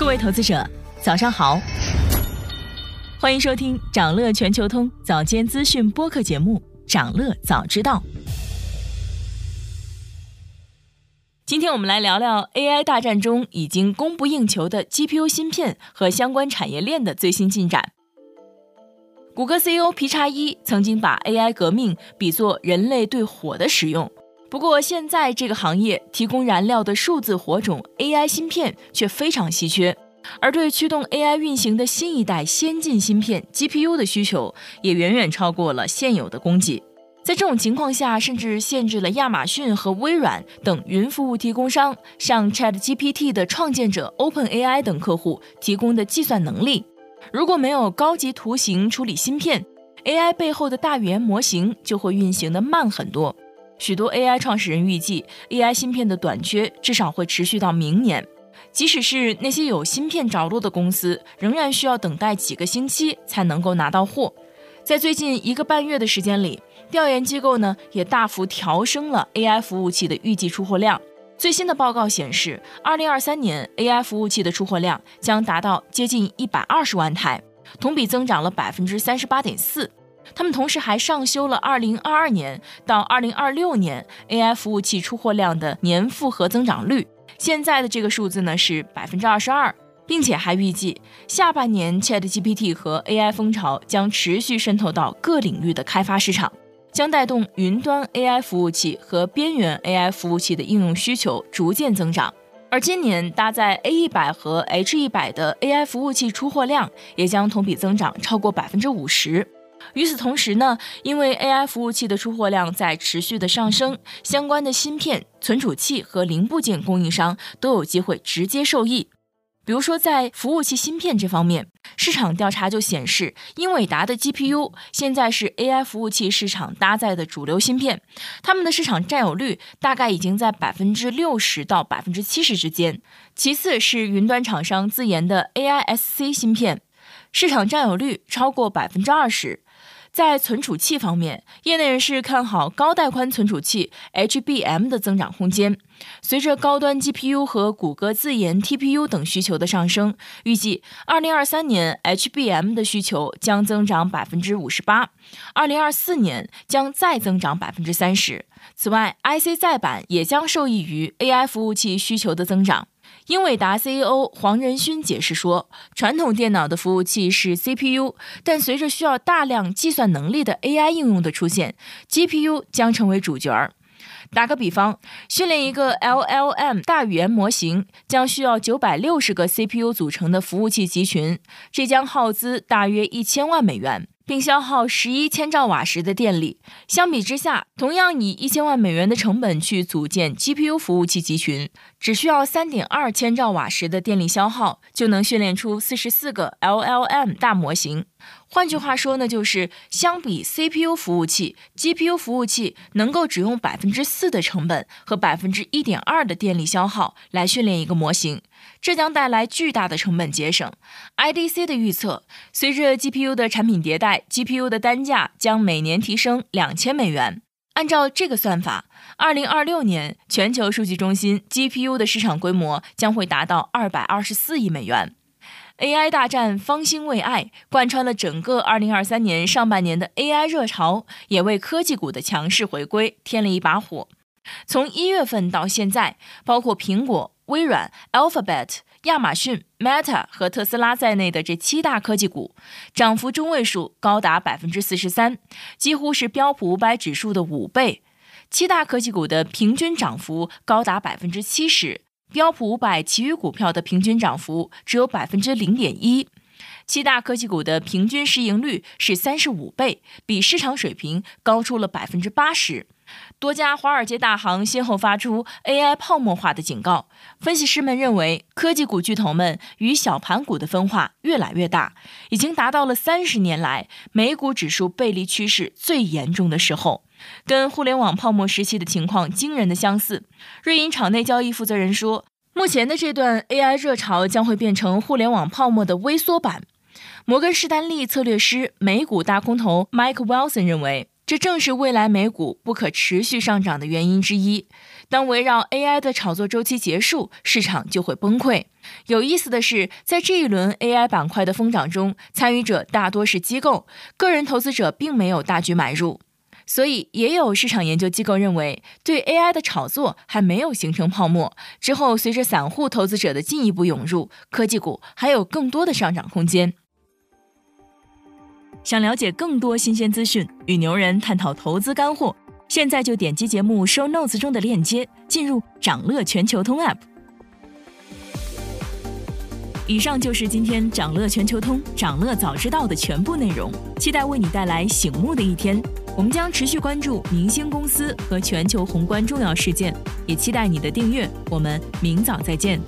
各位投资者，早上好，欢迎收听长乐全球通早间资讯播客节目《长乐早知道》。今天我们来聊聊 AI 大战中已经供不应求的 GPU 芯片和相关产业链的最新进展。谷歌 CEO 皮查伊曾经把 AI 革命比作人类对火的使用。不过，现在这个行业提供燃料的数字火种 AI 芯片却非常稀缺，而对驱动 AI 运行的新一代先进芯片 GPU 的需求也远远超过了现有的供给。在这种情况下，甚至限制了亚马逊和微软等云服务提供商向 ChatGPT 的创建者 OpenAI 等客户提供的计算能力。如果没有高级图形处理芯片，AI 背后的大语言模型就会运行的慢很多。许多 AI 创始人预计，AI 芯片的短缺至少会持续到明年。即使是那些有芯片着落的公司，仍然需要等待几个星期才能够拿到货。在最近一个半月的时间里，调研机构呢也大幅调升了 AI 服务器的预计出货量。最新的报告显示，2023年 AI 服务器的出货量将达到接近120万台，同比增长了38.4%。他们同时还上修了2022年到2026年 AI 服务器出货量的年复合增长率，现在的这个数字呢是百分之二十二，并且还预计下半年 ChatGPT 和 AI 风潮将持续渗透到各领域的开发市场，将带动云端 AI 服务器和边缘 AI 服务器的应用需求逐渐增长。而今年搭载 A 一百和 H 一百的 AI 服务器出货量也将同比增长超过百分之五十。与此同时呢，因为 AI 服务器的出货量在持续的上升，相关的芯片、存储器和零部件供应商都有机会直接受益。比如说，在服务器芯片这方面，市场调查就显示，英伟达的 GPU 现在是 AI 服务器市场搭载的主流芯片，他们的市场占有率大概已经在百分之六十到百分之七十之间。其次是云端厂商自研的 AISC 芯片，市场占有率超过百分之二十。在存储器方面，业内人士看好高带宽存储器 HBM 的增长空间。随着高端 GPU 和谷歌自研 TPU 等需求的上升，预计2023年 HBM 的需求将增长百分之五十八，2024年将再增长百分之三十。此外，IC 再版也将受益于 AI 服务器需求的增长。英伟达 CEO 黄仁勋解释说：“传统电脑的服务器是 CPU，但随着需要大量计算能力的 AI 应用的出现，GPU 将成为主角儿。打个比方，训练一个 LLM 大语言模型将需要九百六十个 CPU 组成的服务器集群，这将耗资大约一千万美元。”并消耗十一千兆瓦时的电力。相比之下，同样以一千万美元的成本去组建 GPU 服务器集群，只需要三点二千兆瓦时的电力消耗，就能训练出四十四个 LLM 大模型。换句话说呢，就是相比 CPU 服务器，GPU 服务器能够只用百分之四的成本和百分之一点二的电力消耗来训练一个模型。这将带来巨大的成本节省。IDC 的预测，随着 GPU 的产品迭代，GPU 的单价将每年提升两千美元。按照这个算法，二零二六年全球数据中心 GPU 的市场规模将会达到二百二十四亿美元。AI 大战方兴未艾，贯穿了整个二零二三年上半年的 AI 热潮，也为科技股的强势回归添了一把火。从一月份到现在，包括苹果。微软、Alphabet、亚马逊、Meta 和特斯拉在内的这七大科技股，涨幅中位数高达百分之四十三，几乎是标普五百指数的五倍。七大科技股的平均涨幅高达百分之七十，标普五百其余股票的平均涨幅只有百分之零点一。七大科技股的平均市盈率是三十五倍，比市场水平高出了百分之八十。多家华尔街大行先后发出 AI 泡沫化的警告。分析师们认为，科技股巨头们与小盘股的分化越来越大，已经达到了三十年来美股指数背离趋势最严重的时候，跟互联网泡沫时期的情况惊人的相似。瑞银场内交易负责人说，目前的这段 AI 热潮将会变成互联网泡沫的微缩版。摩根士丹利策略师美股大空头 Mike Wilson 认为。这正是未来美股不可持续上涨的原因之一。当围绕 AI 的炒作周期结束，市场就会崩溃。有意思的是，在这一轮 AI 板块的疯涨中，参与者大多是机构，个人投资者并没有大举买入。所以，也有市场研究机构认为，对 AI 的炒作还没有形成泡沫。之后，随着散户投资者的进一步涌入，科技股还有更多的上涨空间。想了解更多新鲜资讯，与牛人探讨投资干货，现在就点击节目 show notes 中的链接，进入掌乐全球通 app。以上就是今天掌乐全球通、掌乐早知道的全部内容，期待为你带来醒目的一天。我们将持续关注明星公司和全球宏观重要事件，也期待你的订阅。我们明早再见。